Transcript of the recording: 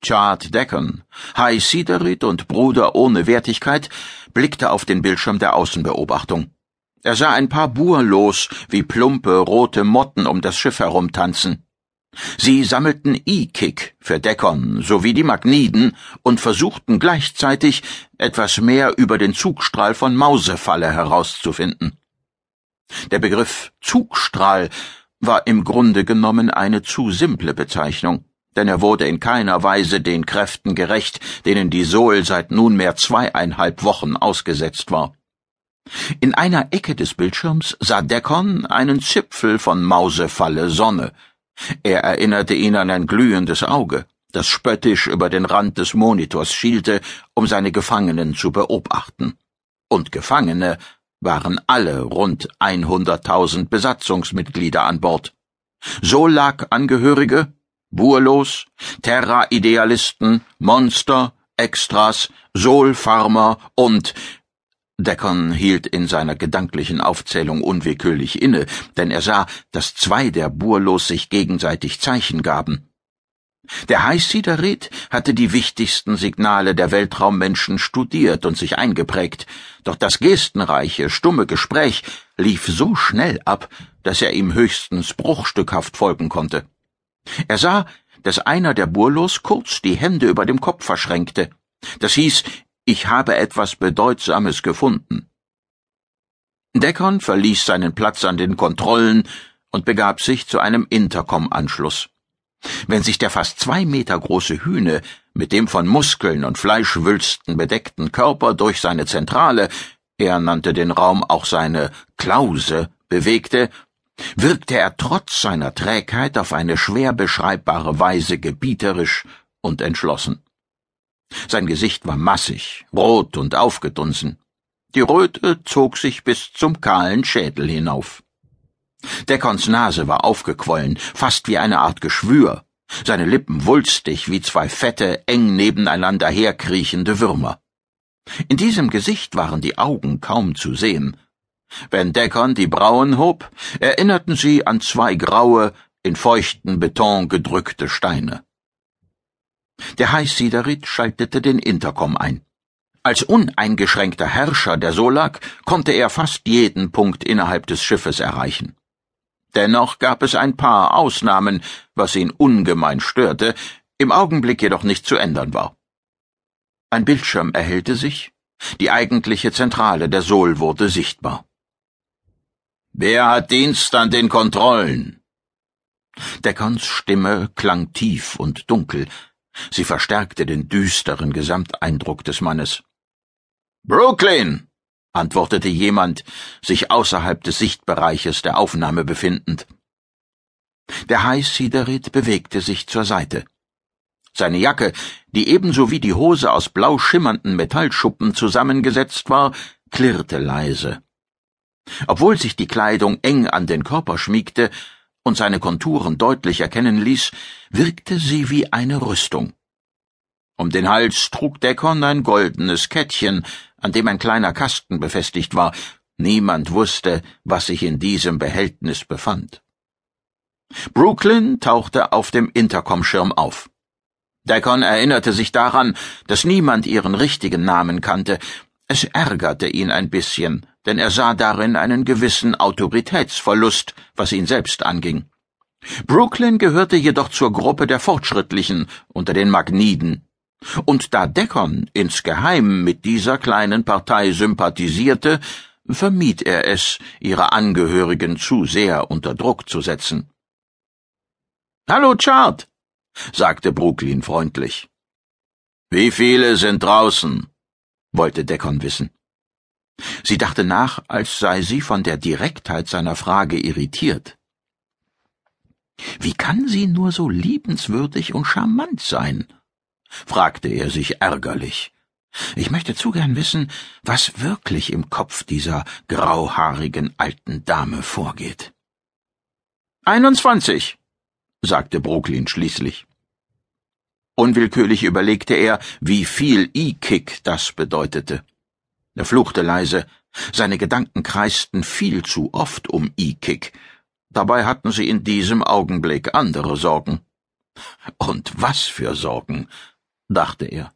Chart Deacon, High Siderit und Bruder ohne Wertigkeit, blickte auf den Bildschirm der Außenbeobachtung. Er sah ein paar Burlos wie plumpe rote Motten um das Schiff herumtanzen. Sie sammelten E-Kick für Deckon sowie die Magniden und versuchten gleichzeitig etwas mehr über den Zugstrahl von Mausefalle herauszufinden. Der Begriff Zugstrahl war im Grunde genommen eine zu simple Bezeichnung denn er wurde in keiner Weise den Kräften gerecht, denen die Sol seit nunmehr zweieinhalb Wochen ausgesetzt war. In einer Ecke des Bildschirms sah Deckon einen Zipfel von Mausefalle Sonne. Er erinnerte ihn an ein glühendes Auge, das spöttisch über den Rand des Monitors schielte, um seine Gefangenen zu beobachten. Und Gefangene waren alle rund 100.000 Besatzungsmitglieder an Bord. Solag-Angehörige Burlos, Terra-Idealisten, Monster, Extras, Sol-Farmer und Deckon hielt in seiner gedanklichen Aufzählung unwillkürlich inne, denn er sah, dass zwei der Burlos sich gegenseitig Zeichen gaben. Der Heißsiederit hatte die wichtigsten Signale der Weltraummenschen studiert und sich eingeprägt, doch das gestenreiche, stumme Gespräch lief so schnell ab, dass er ihm höchstens bruchstückhaft folgen konnte. Er sah, dass einer der Burlos kurz die Hände über dem Kopf verschränkte. Das hieß, ich habe etwas Bedeutsames gefunden. Deckon verließ seinen Platz an den Kontrollen und begab sich zu einem Intercom-Anschluss. Wenn sich der fast zwei Meter große Hühne mit dem von Muskeln und Fleischwülsten bedeckten Körper durch seine Zentrale, er nannte den Raum auch seine Klause, bewegte, wirkte er trotz seiner Trägheit auf eine schwer beschreibbare Weise gebieterisch und entschlossen. Sein Gesicht war massig, rot und aufgedunsen. Die Röte zog sich bis zum kahlen Schädel hinauf. Deckons Nase war aufgequollen, fast wie eine Art Geschwür, seine Lippen wulstig wie zwei fette, eng nebeneinander herkriechende Würmer. In diesem Gesicht waren die Augen kaum zu sehen, wenn Deckon die Brauen hob, erinnerten sie an zwei graue, in feuchten Beton gedrückte Steine. Der Heißsiederit schaltete den Intercom ein. Als uneingeschränkter Herrscher der Solak konnte er fast jeden Punkt innerhalb des Schiffes erreichen. Dennoch gab es ein paar Ausnahmen, was ihn ungemein störte, im Augenblick jedoch nicht zu ändern war. Ein Bildschirm erhellte sich, die eigentliche Zentrale der Sol wurde sichtbar. Wer hat Dienst an den Kontrollen? Deckons Stimme klang tief und dunkel. Sie verstärkte den düsteren Gesamteindruck des Mannes. Brooklyn, antwortete jemand, sich außerhalb des Sichtbereiches der Aufnahme befindend. Der Heißsiderit bewegte sich zur Seite. Seine Jacke, die ebenso wie die Hose aus blau schimmernden Metallschuppen zusammengesetzt war, klirrte leise. Obwohl sich die Kleidung eng an den Körper schmiegte und seine Konturen deutlich erkennen ließ, wirkte sie wie eine Rüstung. Um den Hals trug Deckon ein goldenes Kettchen, an dem ein kleiner Kasten befestigt war. Niemand wusste, was sich in diesem Behältnis befand. Brooklyn tauchte auf dem Intercom-Schirm auf. Deckon erinnerte sich daran, dass niemand ihren richtigen Namen kannte. Es ärgerte ihn ein bisschen, denn er sah darin einen gewissen Autoritätsverlust, was ihn selbst anging. Brooklyn gehörte jedoch zur Gruppe der Fortschrittlichen unter den Magniden. Und da Deckon insgeheim mit dieser kleinen Partei sympathisierte, vermied er es, ihre Angehörigen zu sehr unter Druck zu setzen. Hallo, Chart, sagte Brooklyn freundlich. Wie viele sind draußen? wollte Deckon wissen. Sie dachte nach, als sei sie von der Direktheit seiner Frage irritiert. Wie kann sie nur so liebenswürdig und charmant sein? fragte er sich ärgerlich. Ich möchte zu gern wissen, was wirklich im Kopf dieser grauhaarigen alten Dame vorgeht. Einundzwanzig, sagte Brooklyn schließlich. Unwillkürlich überlegte er, wie viel E-Kick das bedeutete. Er fluchte leise. Seine Gedanken kreisten viel zu oft um E-Kick. Dabei hatten sie in diesem Augenblick andere Sorgen. Und was für Sorgen, dachte er.